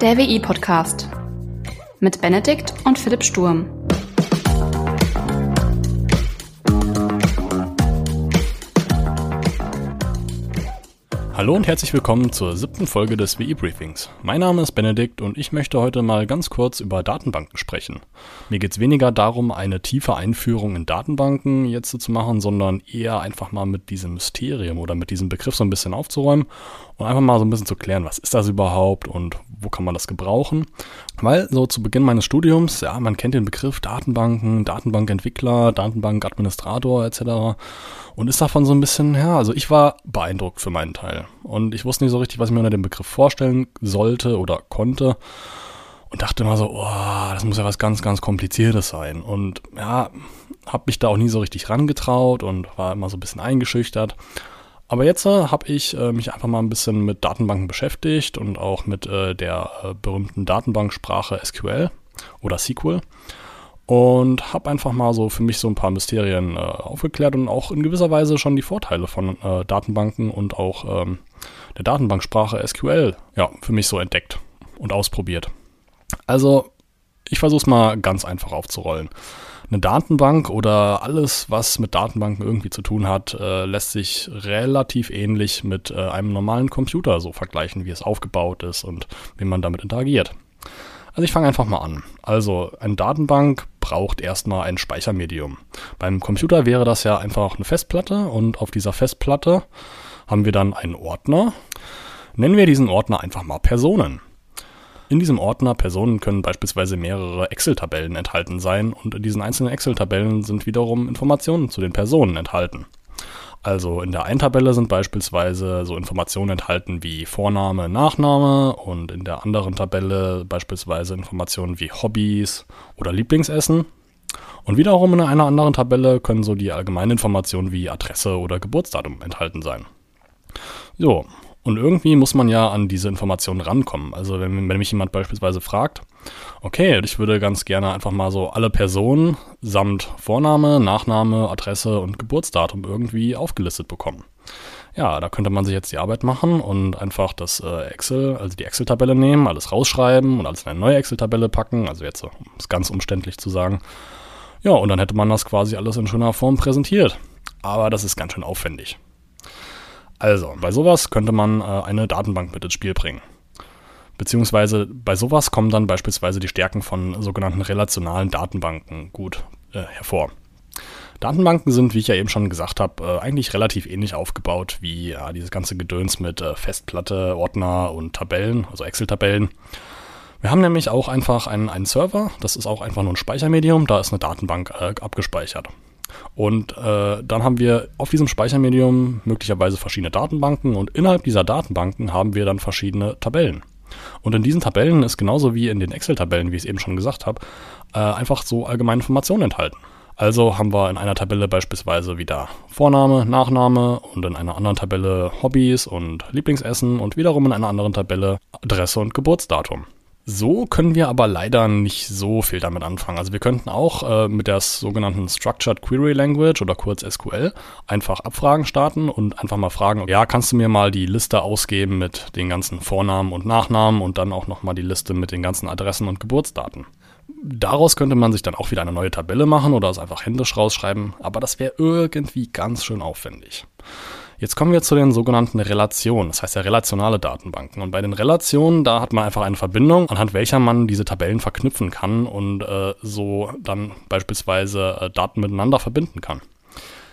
Der WI-Podcast mit Benedikt und Philipp Sturm. Hallo und herzlich willkommen zur siebten Folge des WI-Briefings. Mein Name ist Benedikt und ich möchte heute mal ganz kurz über Datenbanken sprechen. Mir geht es weniger darum, eine tiefe Einführung in Datenbanken jetzt zu machen, sondern eher einfach mal mit diesem Mysterium oder mit diesem Begriff so ein bisschen aufzuräumen und einfach mal so ein bisschen zu klären, was ist das überhaupt und wo kann man das gebrauchen. Weil so zu Beginn meines Studiums, ja, man kennt den Begriff Datenbanken, Datenbankentwickler, Datenbankadministrator etc. und ist davon so ein bisschen, ja, also ich war beeindruckt für meinen Teil. Und ich wusste nicht so richtig, was ich mir unter dem Begriff vorstellen sollte oder konnte. Und dachte immer so, oh, das muss ja was ganz, ganz Kompliziertes sein. Und ja, habe mich da auch nie so richtig rangetraut und war immer so ein bisschen eingeschüchtert. Aber jetzt äh, habe ich äh, mich einfach mal ein bisschen mit Datenbanken beschäftigt und auch mit äh, der äh, berühmten Datenbanksprache SQL oder SQL und habe einfach mal so für mich so ein paar Mysterien äh, aufgeklärt und auch in gewisser Weise schon die Vorteile von äh, Datenbanken und auch ähm, der Datenbanksprache SQL ja für mich so entdeckt und ausprobiert. Also ich versuche es mal ganz einfach aufzurollen. Eine Datenbank oder alles, was mit Datenbanken irgendwie zu tun hat, äh, lässt sich relativ ähnlich mit äh, einem normalen Computer so vergleichen, wie es aufgebaut ist und wie man damit interagiert. Also ich fange einfach mal an. Also eine Datenbank braucht erstmal ein Speichermedium. Beim Computer wäre das ja einfach eine Festplatte und auf dieser Festplatte haben wir dann einen Ordner. Nennen wir diesen Ordner einfach mal Personen. In diesem Ordner Personen können beispielsweise mehrere Excel-Tabellen enthalten sein und in diesen einzelnen Excel-Tabellen sind wiederum Informationen zu den Personen enthalten. Also in der einen Tabelle sind beispielsweise so Informationen enthalten wie Vorname, Nachname und in der anderen Tabelle beispielsweise Informationen wie Hobbys oder Lieblingsessen. Und wiederum in einer anderen Tabelle können so die allgemeinen Informationen wie Adresse oder Geburtsdatum enthalten sein. So, und irgendwie muss man ja an diese Informationen rankommen. Also wenn, wenn mich jemand beispielsweise fragt, okay, ich würde ganz gerne einfach mal so alle Personen samt Vorname, Nachname, Adresse und Geburtsdatum irgendwie aufgelistet bekommen. Ja, da könnte man sich jetzt die Arbeit machen und einfach das äh, Excel, also die Excel-Tabelle nehmen, alles rausschreiben und alles in eine neue Excel-Tabelle packen. Also jetzt, um es ganz umständlich zu sagen. Ja, und dann hätte man das quasi alles in schöner Form präsentiert. Aber das ist ganz schön aufwendig. Also, bei sowas könnte man äh, eine Datenbank mit ins Spiel bringen. Beziehungsweise bei sowas kommen dann beispielsweise die Stärken von sogenannten relationalen Datenbanken gut äh, hervor. Datenbanken sind, wie ich ja eben schon gesagt habe, äh, eigentlich relativ ähnlich aufgebaut wie ja, dieses ganze Gedöns mit äh, Festplatte, Ordner und Tabellen, also Excel-Tabellen. Wir haben nämlich auch einfach einen, einen Server, das ist auch einfach nur ein Speichermedium, da ist eine Datenbank äh, abgespeichert. Und äh, dann haben wir auf diesem Speichermedium möglicherweise verschiedene Datenbanken und innerhalb dieser Datenbanken haben wir dann verschiedene Tabellen. Und in diesen Tabellen ist genauso wie in den Excel-Tabellen, wie ich es eben schon gesagt habe, äh, einfach so allgemeine Informationen enthalten. Also haben wir in einer Tabelle beispielsweise wieder Vorname, Nachname und in einer anderen Tabelle Hobbys und Lieblingsessen und wiederum in einer anderen Tabelle Adresse und Geburtsdatum. So können wir aber leider nicht so viel damit anfangen. Also wir könnten auch äh, mit der sogenannten Structured Query Language oder kurz SQL einfach Abfragen starten und einfach mal fragen, ja, kannst du mir mal die Liste ausgeben mit den ganzen Vornamen und Nachnamen und dann auch nochmal die Liste mit den ganzen Adressen und Geburtsdaten. Daraus könnte man sich dann auch wieder eine neue Tabelle machen oder es einfach händisch rausschreiben, aber das wäre irgendwie ganz schön aufwendig. Jetzt kommen wir zu den sogenannten Relationen, das heißt ja relationale Datenbanken. Und bei den Relationen, da hat man einfach eine Verbindung, anhand welcher man diese Tabellen verknüpfen kann und äh, so dann beispielsweise äh, Daten miteinander verbinden kann.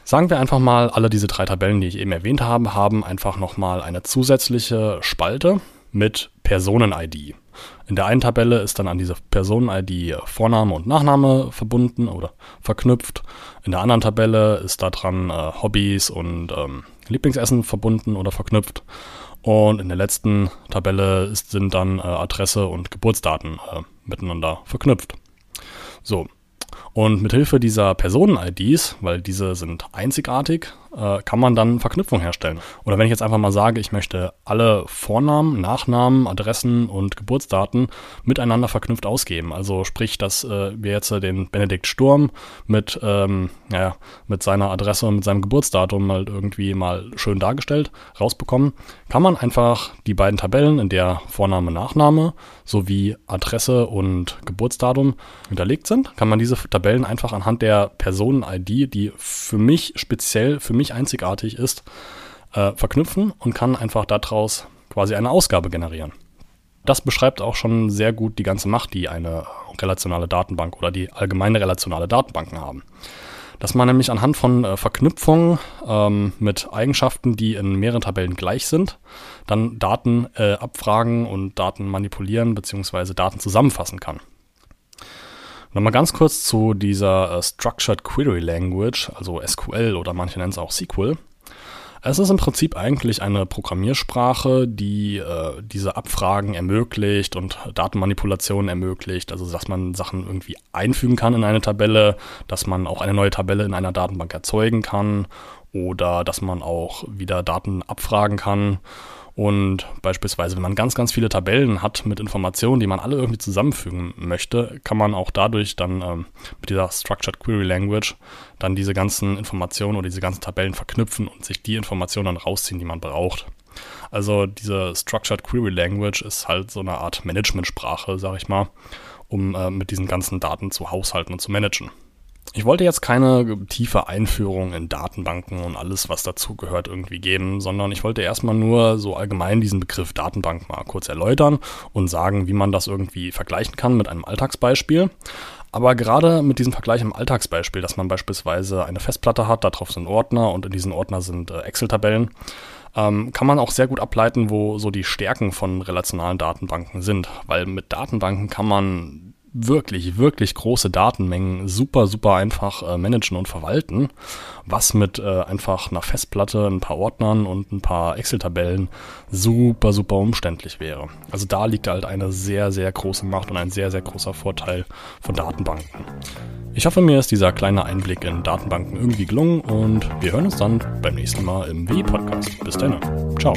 Sagen wir einfach mal, alle diese drei Tabellen, die ich eben erwähnt habe, haben einfach nochmal eine zusätzliche Spalte mit Personen-ID. In der einen Tabelle ist dann an diese Personen-ID Vorname und Nachname verbunden oder verknüpft. In der anderen Tabelle ist da dran äh, Hobbys und ähm, Lieblingsessen verbunden oder verknüpft. Und in der letzten Tabelle ist, sind dann äh, Adresse und Geburtsdaten äh, miteinander verknüpft. So. Und mit Hilfe dieser Personen-IDs, weil diese sind einzigartig, äh, kann man dann Verknüpfung herstellen. Oder wenn ich jetzt einfach mal sage, ich möchte alle Vornamen, Nachnamen, Adressen und Geburtsdaten miteinander verknüpft ausgeben. Also sprich, dass äh, wir jetzt den Benedikt Sturm mit, ähm, ja, mit seiner Adresse und mit seinem Geburtsdatum halt irgendwie mal schön dargestellt rausbekommen, kann man einfach die beiden Tabellen, in der Vorname, Nachname sowie Adresse und Geburtsdatum hinterlegt sind, kann man diese Tabellen einfach anhand der Personen-ID, die für mich speziell, für mich einzigartig ist, äh, verknüpfen und kann einfach daraus quasi eine Ausgabe generieren. Das beschreibt auch schon sehr gut die ganze Macht, die eine relationale Datenbank oder die allgemeine relationale Datenbanken haben dass man nämlich anhand von äh, Verknüpfungen ähm, mit Eigenschaften, die in mehreren Tabellen gleich sind, dann Daten äh, abfragen und Daten manipulieren bzw. Daten zusammenfassen kann. Nochmal ganz kurz zu dieser äh, Structured Query Language, also SQL oder manche nennen es auch SQL. Es ist im Prinzip eigentlich eine Programmiersprache, die äh, diese Abfragen ermöglicht und Datenmanipulationen ermöglicht. Also, dass man Sachen irgendwie einfügen kann in eine Tabelle, dass man auch eine neue Tabelle in einer Datenbank erzeugen kann oder dass man auch wieder Daten abfragen kann und beispielsweise, wenn man ganz, ganz viele Tabellen hat mit Informationen, die man alle irgendwie zusammenfügen möchte, kann man auch dadurch dann ähm, mit dieser Structured Query Language dann diese ganzen Informationen oder diese ganzen Tabellen verknüpfen und sich die Informationen dann rausziehen, die man braucht. Also diese Structured Query Language ist halt so eine Art Managementsprache, sag ich mal, um äh, mit diesen ganzen Daten zu haushalten und zu managen. Ich wollte jetzt keine tiefe Einführung in Datenbanken und alles, was dazu gehört, irgendwie geben, sondern ich wollte erstmal nur so allgemein diesen Begriff Datenbank mal kurz erläutern und sagen, wie man das irgendwie vergleichen kann mit einem Alltagsbeispiel. Aber gerade mit diesem Vergleich im Alltagsbeispiel, dass man beispielsweise eine Festplatte hat, darauf sind Ordner und in diesen Ordner sind äh, Excel-Tabellen, ähm, kann man auch sehr gut ableiten, wo so die Stärken von relationalen Datenbanken sind. Weil mit Datenbanken kann man wirklich, wirklich große Datenmengen super, super einfach äh, managen und verwalten, was mit äh, einfach einer Festplatte, ein paar Ordnern und ein paar Excel-Tabellen super, super umständlich wäre. Also da liegt halt eine sehr, sehr große Macht und ein sehr, sehr großer Vorteil von Datenbanken. Ich hoffe, mir ist dieser kleine Einblick in Datenbanken irgendwie gelungen und wir hören uns dann beim nächsten Mal im WI-Podcast. Bis dann. Ciao.